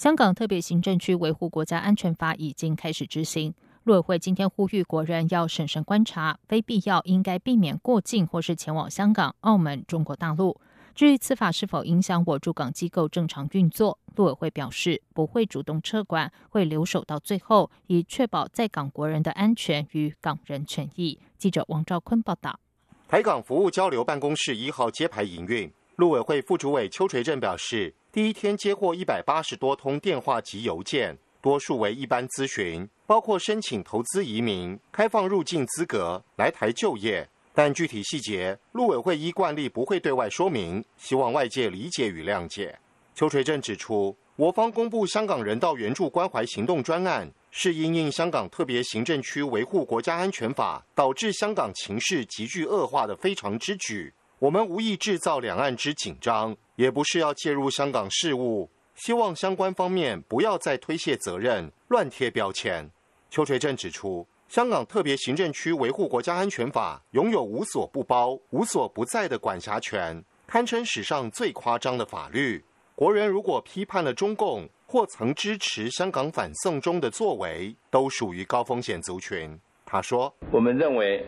香港特别行政区维护国家安全法已经开始执行。陆委会今天呼吁国人要审慎观察，非必要应该避免过境或是前往香港、澳门、中国大陆。至于此法是否影响我驻港机构正常运作，陆委会表示不会主动撤管，会留守到最后，以确保在港国人的安全与港人权益。记者王兆坤报道。台港服务交流办公室一号揭牌营运。陆委会副主委邱垂正表示，第一天接获一百八十多通电话及邮件，多数为一般咨询，包括申请投资移民、开放入境资格、来台就业，但具体细节，陆委会依惯例不会对外说明，希望外界理解与谅解。邱垂正指出，我方公布香港人道援助关怀行动专案，是因应香港特别行政区维护国家安全法导致香港情势急剧恶化的非常之举。我们无意制造两岸之紧张，也不是要介入香港事务，希望相关方面不要再推卸责任、乱贴标签。邱垂正指出，香港特别行政区维护国家安全法拥有无所不包、无所不在的管辖权，堪称史上最夸张的法律。国人如果批判了中共或曾支持香港反送中的作为，都属于高风险族群。他说：“我们认为，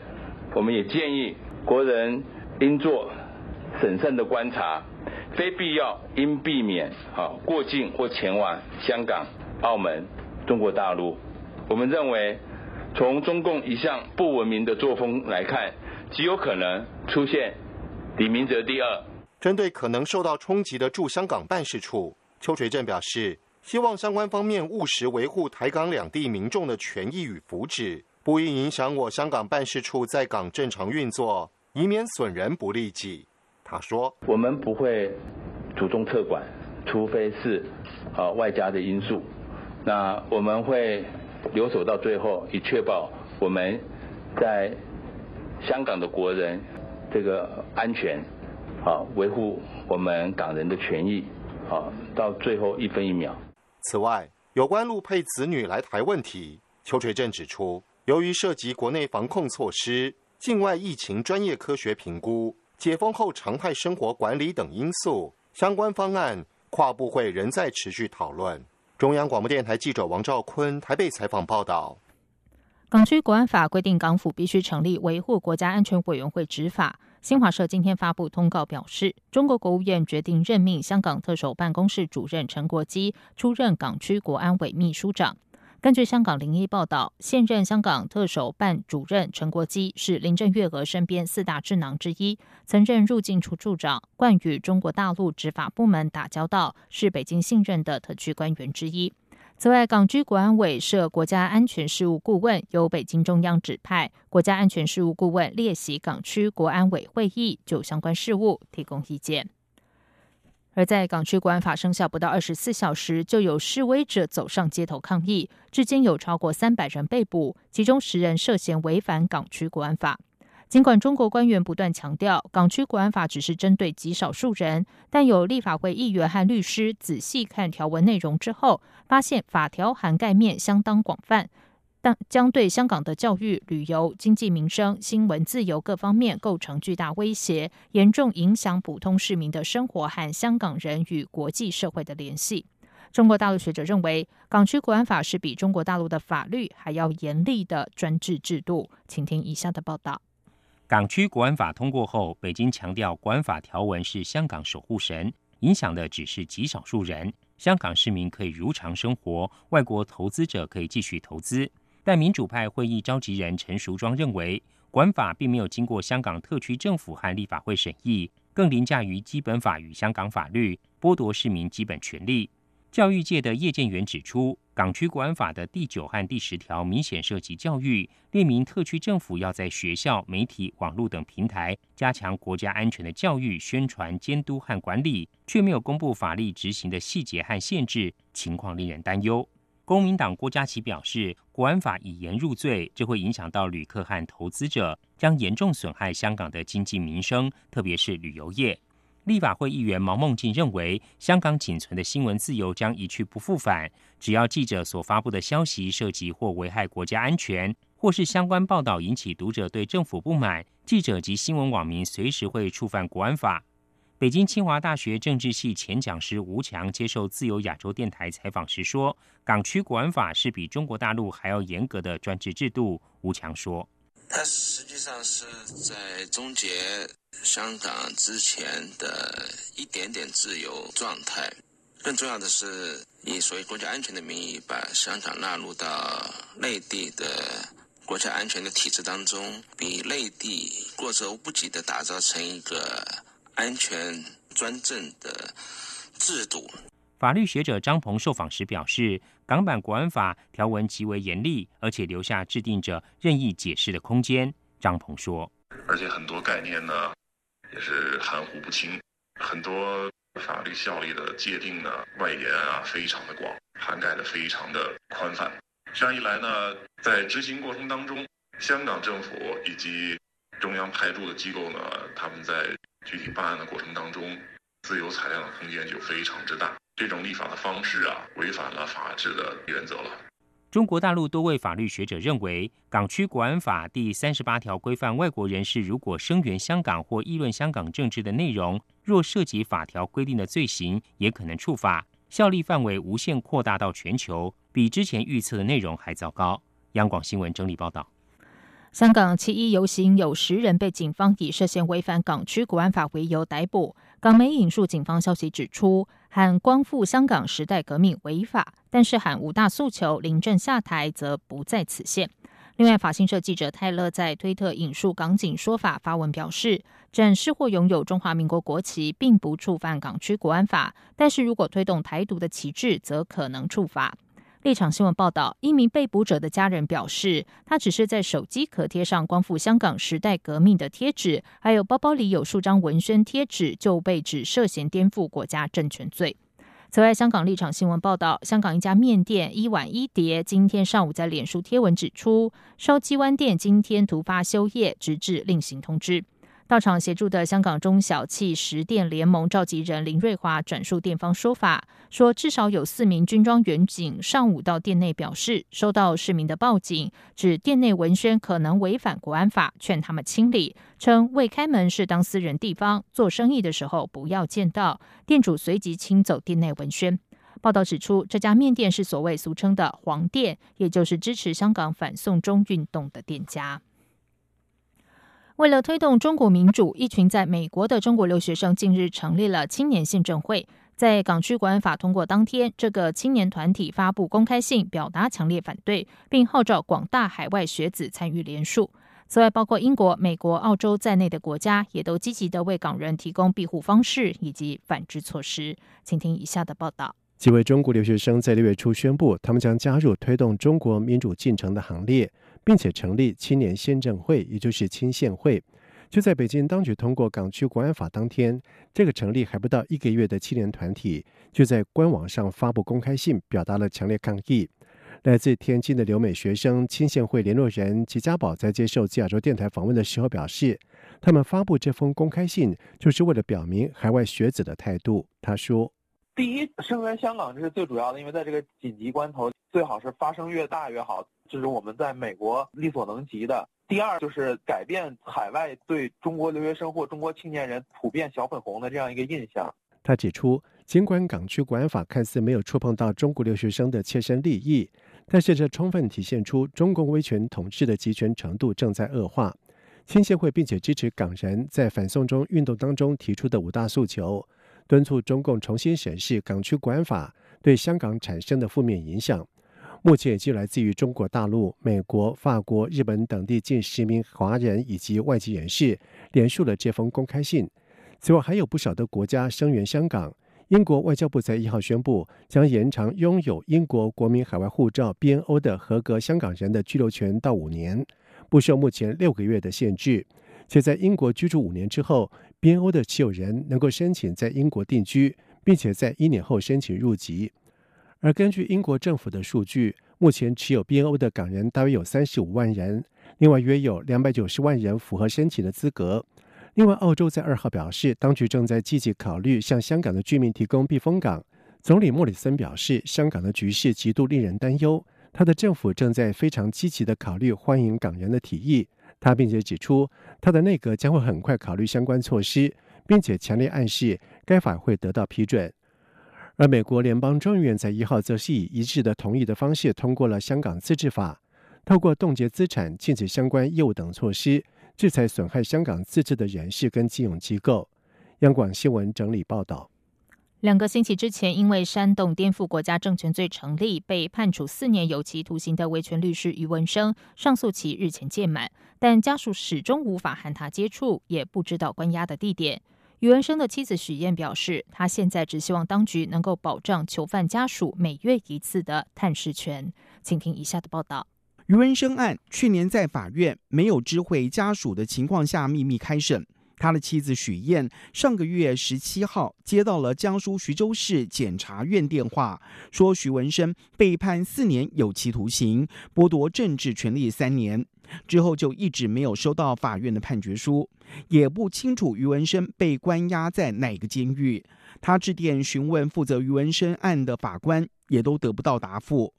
我们也建议国人。”应做审慎的观察，非必要应避免啊过境或前往香港、澳门、中国大陆。我们认为，从中共一向不文明的作风来看，极有可能出现李明哲第二。针对可能受到冲击的驻香港办事处，邱垂正表示，希望相关方面务实维护台港两地民众的权益与福祉，不应影响我香港办事处在港正常运作。以免损人不利己，他说：“我们不会主动撤管，除非是啊外加的因素。那我们会留守到最后，以确保我们在香港的国人这个安全，啊维护我们港人的权益，啊到最后一分一秒。”此外，有关陆配子女来台问题，邱垂正指出，由于涉及国内防控措施。境外疫情专业科学评估、解封后常态生活管理等因素，相关方案跨部会仍在持续讨论。中央广播电台记者王兆坤台北采访报道。港区国安法规定，港府必须成立维护国家安全委员会执法。新华社今天发布通告表示，中国国务院决定任命香港特首办公室主任陈国基出任港区国安委秘书长。根据香港零一报道，现任香港特首办主任陈国基是林郑月娥身边四大智囊之一，曾任入境处处长，惯与中国大陆执法部门打交道，是北京信任的特区官员之一。此外，港区国安委设国家安全事务顾问，由北京中央指派，国家安全事务顾问列席港区国安委会议，就相关事务提供意见。而在港区国安法生效不到二十四小时，就有示威者走上街头抗议，至今有超过三百人被捕，其中十人涉嫌违反港区国安法。尽管中国官员不断强调港区国安法只是针对极少数人，但有立法会议员和律师仔细看条文内容之后，发现法条涵盖面相当广泛。但将对香港的教育、旅游、经济、民生、新闻自由各方面构成巨大威胁，严重影响普通市民的生活和香港人与国际社会的联系。中国大陆学者认为，港区国安法是比中国大陆的法律还要严厉的专制制度。请听以下的报道：港区国安法通过后，北京强调国安法条文是香港守护神，影响的只是极少数人，香港市民可以如常生活，外国投资者可以继续投资。但民主派会议召集人陈淑庄认为，管法并没有经过香港特区政府和立法会审议，更凌驾于基本法与香港法律，剥夺市民基本权利。教育界的叶建源指出，港区国安法的第九和第十条明显涉及教育，列明特区政府要在学校、媒体、网络等平台加强国家安全的教育、宣传、监督和管理，却没有公布法律执行的细节和限制，情况令人担忧。公民党郭家琪表示，国安法以言入罪，这会影响到旅客和投资者，将严重损害香港的经济民生，特别是旅游业。立法会议员毛孟静认为，香港仅存的新闻自由将一去不复返。只要记者所发布的消息涉及或危害国家安全，或是相关报道引起读者对政府不满，记者及新闻网民随时会触犯国安法。北京清华大学政治系前讲师吴强接受自由亚洲电台采访时说：“港区国安法是比中国大陆还要严格的专制制度。”吴强说：“它实际上是在终结。”香港之前的一点点自由状态，更重要的是以所谓国家安全的名义，把香港纳入到内地的国家安全的体制当中，比内地过犹不及的打造成一个安全专政的制度。法律学者张鹏受访时表示，港版国安法条文极为严厉，而且留下制定者任意解释的空间。张鹏说，而且很多概念呢。也是含糊不清，很多法律效力的界定呢，外延啊非常的广，涵盖的非常的宽泛。这样一来呢，在执行过程当中，香港政府以及中央派驻的机构呢，他们在具体办案的过程当中，自由裁量的空间就非常之大。这种立法的方式啊，违反了法治的原则了。中国大陆多位法律学者认为，《港区国安法》第三十八条规范外国人士如果声援香港或议论香港政治的内容，若涉及法条规定的罪行，也可能触法，效力范围无限扩大到全球，比之前预测的内容还糟糕。央广新闻整理报道。香港七一游行有十人被警方以涉嫌违反港区国安法为由逮捕。港媒引述警方消息指出，喊光复香港时代革命违法，但是喊五大诉求、临阵下台则不在此限。另外，法新社记者泰勒在推特引述港警说法发文表示，展示或拥有中华民国国旗并不触犯港区国安法，但是如果推动台独的旗帜，则可能触法。立场新闻报道，一名被捕者的家人表示，他只是在手机壳贴上光复香港时代革命的贴纸，还有包包里有数张文宣贴纸，就被指涉嫌颠覆国家政权罪。此外，香港立场新闻报道，香港一家面店一碗一碟，今天上午在脸书贴文指出，烧鸡湾店今天突发休业，直至另行通知。到场协助的香港中小企食店联盟召集人林瑞华转述店方说法，说至少有四名军装员警上午到店内表示，收到市民的报警，指店内文宣可能违反国安法，劝他们清理，称未开门是当私人地方，做生意的时候不要见到。店主随即清走店内文宣。报道指出，这家面店是所谓俗称的“黄店”，也就是支持香港反送中运动的店家。为了推动中国民主，一群在美国的中国留学生近日成立了青年宪政会。在港区国安法通过当天，这个青年团体发布公开信，表达强烈反对，并号召广大海外学子参与联署。此外，包括英国、美国、澳洲在内的国家，也都积极的为港人提供庇护方式以及反制措施。请听以下的报道：几位中国留学生在六月初宣布，他们将加入推动中国民主进程的行列。并且成立青年宪政会，也就是青宪会。就在北京当局通过港区国安法当天，这个成立还不到一个月的青年团体，就在官网上发布公开信，表达了强烈抗议。来自天津的留美学生青宪会联络人吉家宝在接受亚洲电台访问的时候表示，他们发布这封公开信，就是为了表明海外学子的态度。他说：“第一，声援香港这是最主要的，因为在这个紧急关头，最好是发声越大越好。”这是我们在美国力所能及的。第二，就是改变海外对中国留学生或中国青年人普遍小粉红的这样一个印象。他指出，尽管港区国安法看似没有触碰到中国留学生的切身利益，但是这充分体现出中共威权统治的集权程度正在恶化。青协会并且支持港人在反送中运动当中提出的五大诉求，敦促中共重新审视港区国安法对香港产生的负面影响。目前已经来自于中国大陆、美国、法国、日本等地近十名华人以及外籍人士联署了这封公开信。此外，还有不少的国家声援香港，英国外交部在一号宣布，将延长拥有英国国民海外护照 （BNO） 的合格香港人的居留权到五年，不受目前六个月的限制。且在英国居住五年之后，BNO 的持有人能够申请在英国定居，并且在一年后申请入籍。而根据英国政府的数据，目前持有 BNO 的港人大约有三十五万人，另外约有两百九十万人符合申请的资格。另外，澳洲在二号表示，当局正在积极考虑向香港的居民提供避风港。总理莫里森表示，香港的局势极度令人担忧，他的政府正在非常积极的考虑欢迎港人的提议。他并且指出，他的内阁将会很快考虑相关措施，并且强烈暗示该法会得到批准。而美国联邦众议院在一号则是以一致的同意的方式通过了香港自治法，透过冻结资产、禁止相关业务等措施。制裁损害香港自治的人士跟金融机构。央广新闻整理报道：两个星期之前，因为煽动颠覆国家政权罪成立，被判处四年有期徒刑的维权律师余文生，上诉期日前届满，但家属始终无法和他接触，也不知道关押的地点。余文生的妻子许燕表示，他现在只希望当局能够保障囚犯家属每月一次的探视权。请听以下的报道。余文生案去年在法院没有知会家属的情况下秘密开审。他的妻子许燕上个月十七号接到了江苏徐州市检察院电话，说徐文生被判四年有期徒刑，剥夺政治权利三年。之后就一直没有收到法院的判决书，也不清楚余文生被关押在哪个监狱。他致电询问负责余文生案的法官，也都得不到答复。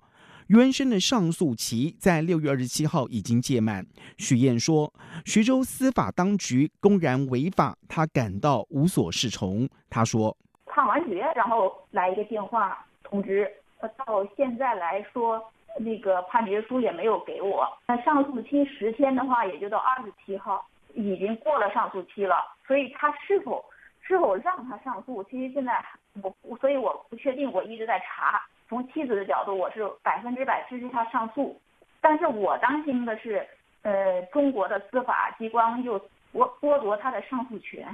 余文生的上诉期在六月二十七号已经届满。许燕说，徐州司法当局公然违法，他感到无所适从。他说，判完决，然后来一个电话通知，到现在来说，那个判决书也没有给我。那上诉期十天的话，也就到二十七号，已经过了上诉期了。所以他是否是否让他上诉，其实现在我，所以我不确定，我一直在查。从妻子的角度，我是百分之百支持他上诉，但是我担心的是，呃，中国的司法机关又剥剥夺他的上诉权。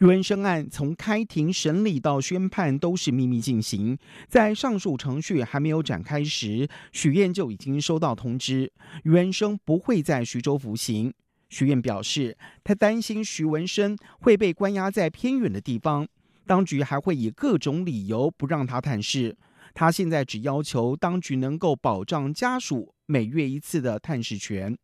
余文生案从开庭审理到宣判都是秘密进行，在上诉程序还没有展开时，许燕就已经收到通知，余文生不会在徐州服刑。许燕表示，他担心徐文生会被关押在偏远的地方，当局还会以各种理由不让他探视。他现在只要求当局能够保障家属每月一次的探视权。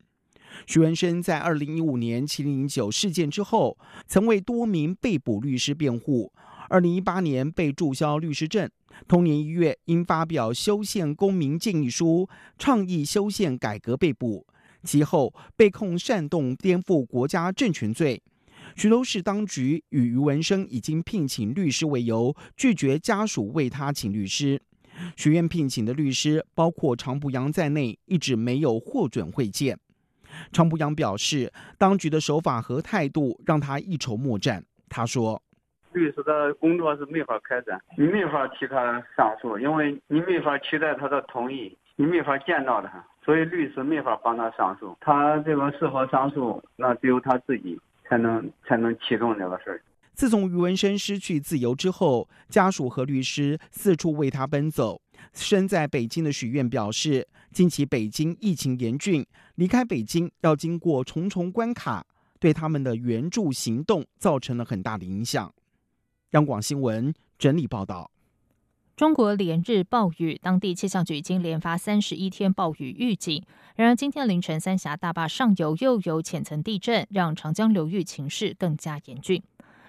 徐文生在二零一五年七零九事件之后，曾为多名被捕律师辩护。二零一八年被注销律师证，同年一月因发表修宪公民建议书，倡议修宪改革被捕，其后被控煽动颠覆国家政权罪。徐州市当局与余文生已经聘请律师为由，拒绝家属为他请律师。学院聘请的律师，包括常步阳在内，一直没有获准会见。常步阳表示，当局的手法和态度让他一筹莫展。他说：“律师的工作是没法开展，你没法替他上诉，因为你没法期待他的同意，你没法见到他，所以律师没法帮他上诉。他这个是否上诉，那只有他自己才能才能启动这个事儿。”自从余文生失去自由之后，家属和律师四处为他奔走。身在北京的许愿表示，近期北京疫情严峻，离开北京要经过重重关卡，对他们的援助行动造成了很大的影响。央广新闻整理报道：中国连日暴雨，当地气象局已经连发三十一天暴雨预警。然而，今天凌晨三峡大坝上游又有浅层地震，让长江流域情势更加严峻。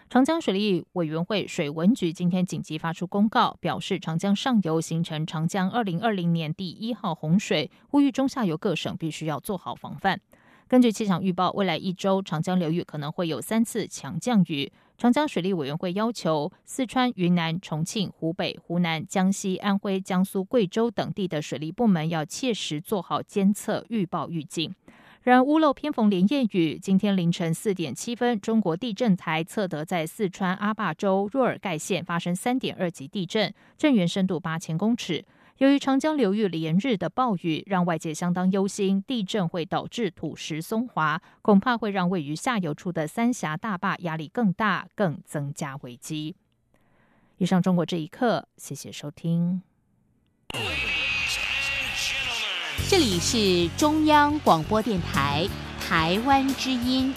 长江水利委员会水文局今天紧急发出公告，表示长江上游形成长江二零二零年第一号洪水，呼吁中下游各省必须要做好防范。根据气象预报，未来一周长江流域可能会有三次强降雨。长江水利委员会要求四川、云南、重庆、湖北、湖南、江西、安徽、江苏、贵州等地的水利部门要切实做好监测、预报、预警。然，屋漏偏逢连夜雨。今天凌晨四点七分，中国地震台测得在四川阿坝州若尔盖县发生三点二级地震，震源深度八千公尺。由于长江流域连日的暴雨，让外界相当忧心，地震会导致土石松滑，恐怕会让位于下游处的三峡大坝压力更大，更增加危机。以上中国这一刻，谢谢收听。这里是中央广播电台台湾之音。